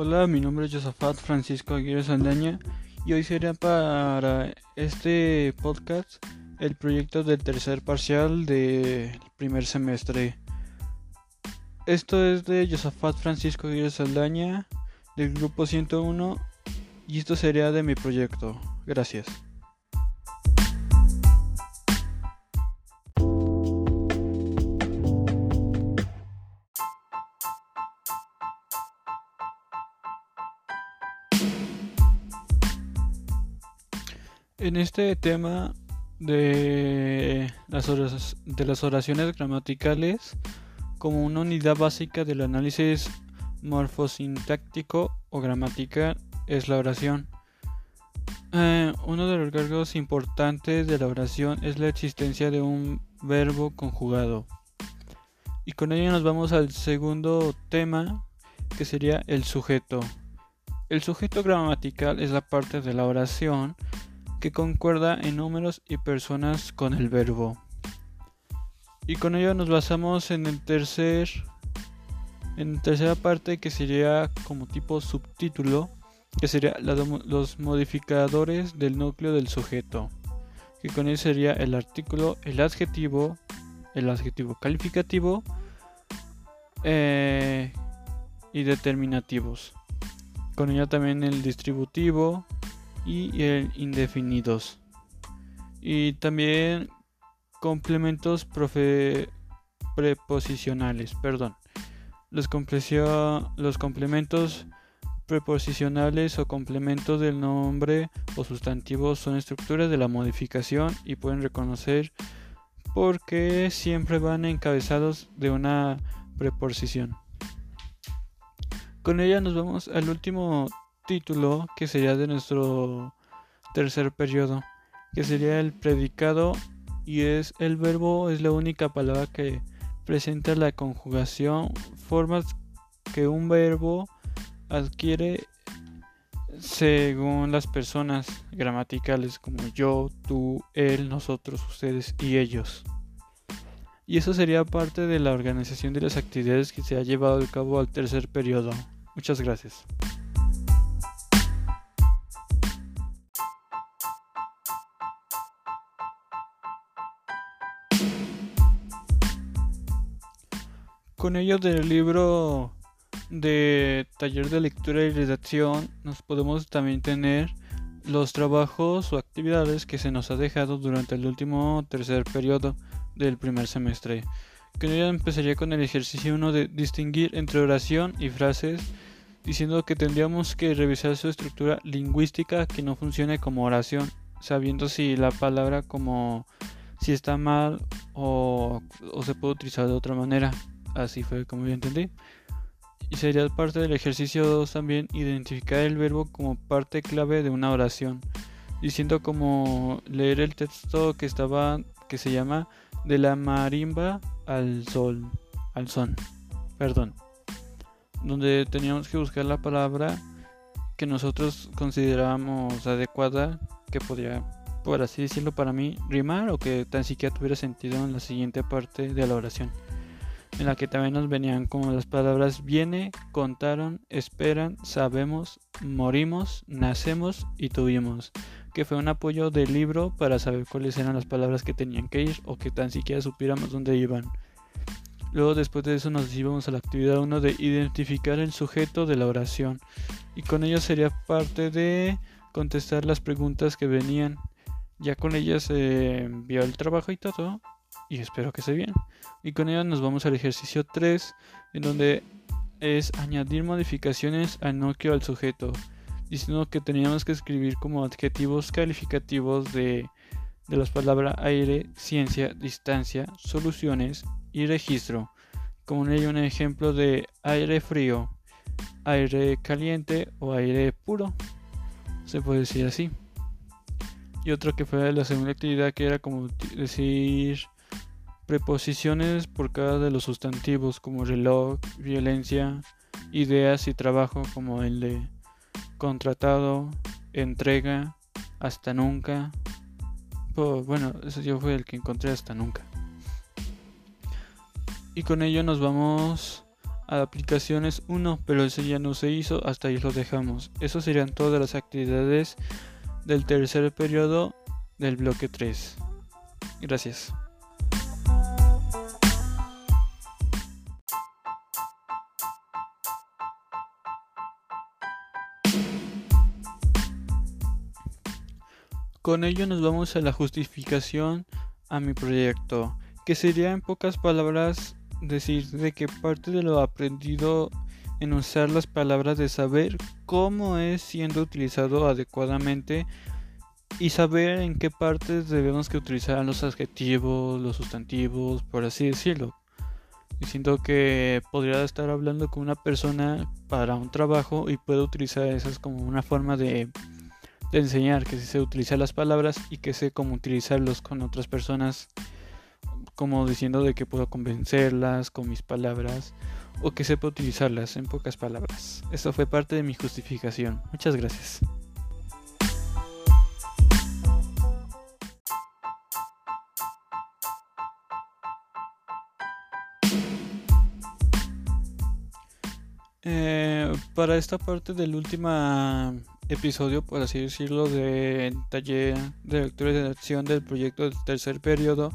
Hola, mi nombre es Josafat Francisco Aguirre Saldaña y hoy será para este podcast el proyecto del tercer parcial del primer semestre. Esto es de Josafat Francisco Aguirre Saldaña del grupo 101 y esto sería de mi proyecto. Gracias. En este tema de las, oraciones gramaticales como una unidad básica del análisis morfosintáctico o gramatical es la oración. Eh, uno de los rasgos importantes de la oración es la existencia de un verbo conjugado. Y con ello nos vamos al segundo tema, que sería el sujeto. El sujeto gramatical es la parte de la oración que concuerda en números y personas con el verbo. Y con ello nos basamos en el tercer en la tercera parte que sería como tipo subtítulo, que sería los modificadores del núcleo del sujeto, que con él sería el artículo, el adjetivo, el adjetivo calificativo eh, y determinativos. Con ello también el distributivo, y el indefinidos. Y también complementos preposicionales, perdón. Los, los complementos preposicionales o complementos del nombre o sustantivo son estructuras de la modificación y pueden reconocer porque siempre van encabezados de una preposición. Con ella nos vamos al último título que sería de nuestro tercer periodo, que sería el predicado y es el verbo es la única palabra que presenta la conjugación, formas que un verbo adquiere según las personas gramaticales como yo, tú, él, nosotros, ustedes y ellos. Y eso sería parte de la organización de las actividades que se ha llevado a cabo al tercer periodo. Muchas gracias. Con ello del libro de taller de lectura y redacción nos podemos también tener los trabajos o actividades que se nos ha dejado durante el último tercer periodo del primer semestre. Con ello empezaría con el ejercicio 1 de distinguir entre oración y frases, diciendo que tendríamos que revisar su estructura lingüística que no funcione como oración, sabiendo si la palabra como si está mal o, o se puede utilizar de otra manera. Así fue como yo entendí. Y sería parte del ejercicio 2 también identificar el verbo como parte clave de una oración, diciendo como leer el texto que estaba que se llama de la marimba al sol, al son. Perdón. Donde teníamos que buscar la palabra que nosotros considerábamos adecuada que podría por así decirlo para mí rimar o que tan siquiera tuviera sentido en la siguiente parte de la oración en la que también nos venían como las palabras viene, contaron, esperan, sabemos, morimos, nacemos y tuvimos, que fue un apoyo del libro para saber cuáles eran las palabras que tenían que ir o que tan siquiera supiéramos dónde iban. Luego después de eso nos íbamos a la actividad 1 de identificar el sujeto de la oración y con ello sería parte de contestar las preguntas que venían. Ya con ellas se envió el trabajo y todo y espero que esté bien. Y con ello nos vamos al ejercicio 3, en donde es añadir modificaciones al núcleo al sujeto, diciendo que teníamos que escribir como adjetivos calificativos de, de las palabras aire, ciencia, distancia, soluciones y registro. Como en ello un ejemplo de aire frío, aire caliente o aire puro. Se puede decir así. Y otro que fue la segunda actividad que era como decir Preposiciones por cada de los sustantivos como reloj, violencia, ideas y trabajo como el de contratado, entrega, hasta nunca. bueno, ese yo fue el que encontré hasta nunca. Y con ello nos vamos aplicaciones 1, pero ese ya no se hizo, hasta ahí lo dejamos. Eso serían todas las actividades del tercer periodo del bloque 3. Gracias. Con ello nos vamos a la justificación a mi proyecto, que sería en pocas palabras decir de que parte de lo aprendido en usar las palabras de saber cómo es siendo utilizado adecuadamente y saber en qué partes debemos que utilizar los adjetivos, los sustantivos, por así decirlo. Y siento que podría estar hablando con una persona para un trabajo y puedo utilizar esas como una forma de de enseñar, que sé utilizar las palabras y que sé cómo utilizarlos con otras personas, como diciendo de que puedo convencerlas con mis palabras o que sepa utilizarlas en pocas palabras. Eso fue parte de mi justificación. Muchas gracias. Para esta parte del último episodio, por así decirlo, de taller de lectura de acción del proyecto del tercer periodo,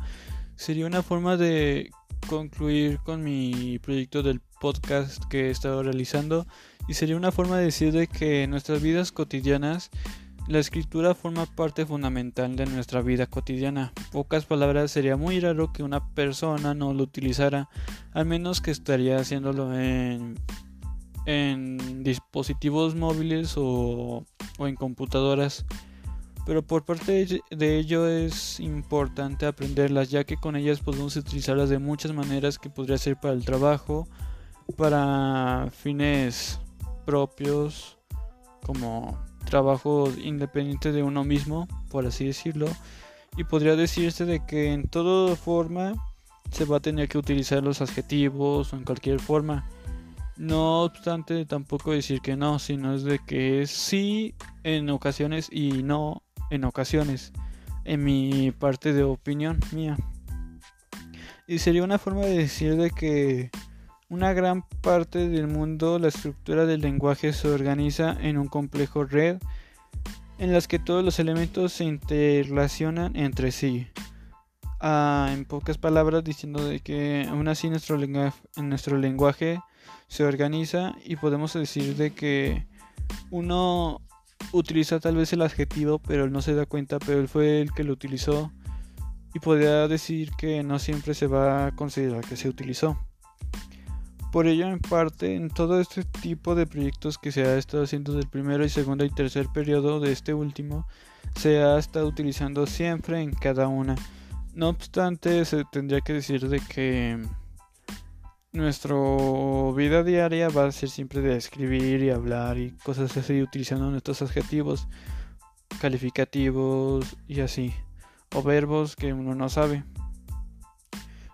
sería una forma de concluir con mi proyecto del podcast que he estado realizando y sería una forma de decir de que en nuestras vidas cotidianas la escritura forma parte fundamental de nuestra vida cotidiana. Pocas palabras, sería muy raro que una persona no lo utilizara, al menos que estaría haciéndolo en en dispositivos móviles o, en computadoras. Pero por parte de ello es importante aprenderlas ya que con ellas podemos utilizarlas de muchas maneras que podría ser para el trabajo, para fines propios, como trabajo independiente de uno mismo, por así decirlo. Y podría decirse de que en toda forma se va a tener que utilizar los adjetivos o en cualquier forma. No obstante, tampoco decir que no, sino es de que sí en ocasiones y no en ocasiones, en mi parte de opinión mía. Y sería una forma de decir de que una gran parte del mundo la estructura del lenguaje se organiza en un complejo red en las que todos los elementos se interrelacionan entre sí. Ah, en pocas palabras, diciendo de que aún así nuestro nuestro lenguaje se organiza y podemos decir de que uno utiliza tal vez el adjetivo pero él no se da cuenta pero él fue el que lo utilizó y podría decir que no siempre se va a considerar que se utilizó. Por ello, en parte, en todo este tipo de proyectos que se ha estado haciendo del primero y segundo y tercer periodo de este último, se ha estado utilizando siempre en cada una. No obstante, se tendría que decir de que nuestra vida diaria va a ser siempre de escribir y hablar y cosas así utilizando nuestros adjetivos, calificativos y así, o verbos que uno no sabe.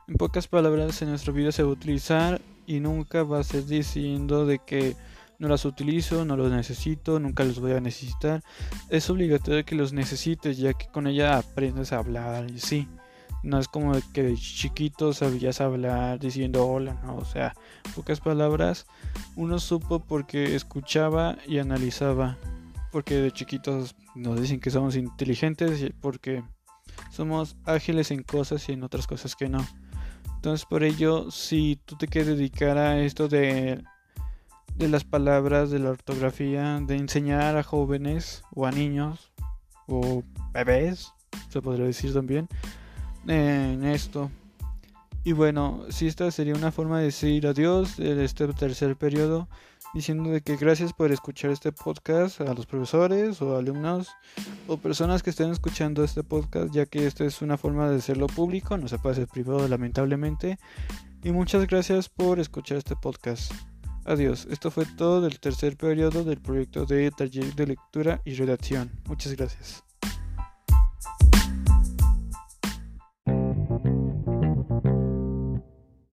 En pocas palabras, en nuestra vida se va a utilizar y nunca va a ser diciendo de que no las utilizo, no los necesito, nunca los voy a necesitar. Es obligatorio que los necesites ya que con ella aprendes a hablar y sí. No es como que de chiquito sabías hablar diciendo hola, ¿no? O sea, pocas palabras. Uno supo porque escuchaba y analizaba. Porque de chiquitos nos dicen que somos inteligentes y porque somos ágiles en cosas y en otras cosas que no. Entonces por ello, si tú te quieres dedicar a esto de, de las palabras, de la ortografía, de enseñar a jóvenes o a niños o bebés, se podría decir también, en esto. Y bueno, si esta sería una forma de decir adiós en este tercer periodo, diciendo de que gracias por escuchar este podcast a los profesores o alumnos o personas que estén escuchando este podcast, ya que esta es una forma de hacerlo público, no se puede hacer privado lamentablemente. Y muchas gracias por escuchar este podcast. Adiós, esto fue todo del tercer periodo del proyecto de taller de lectura y redacción. Muchas gracias.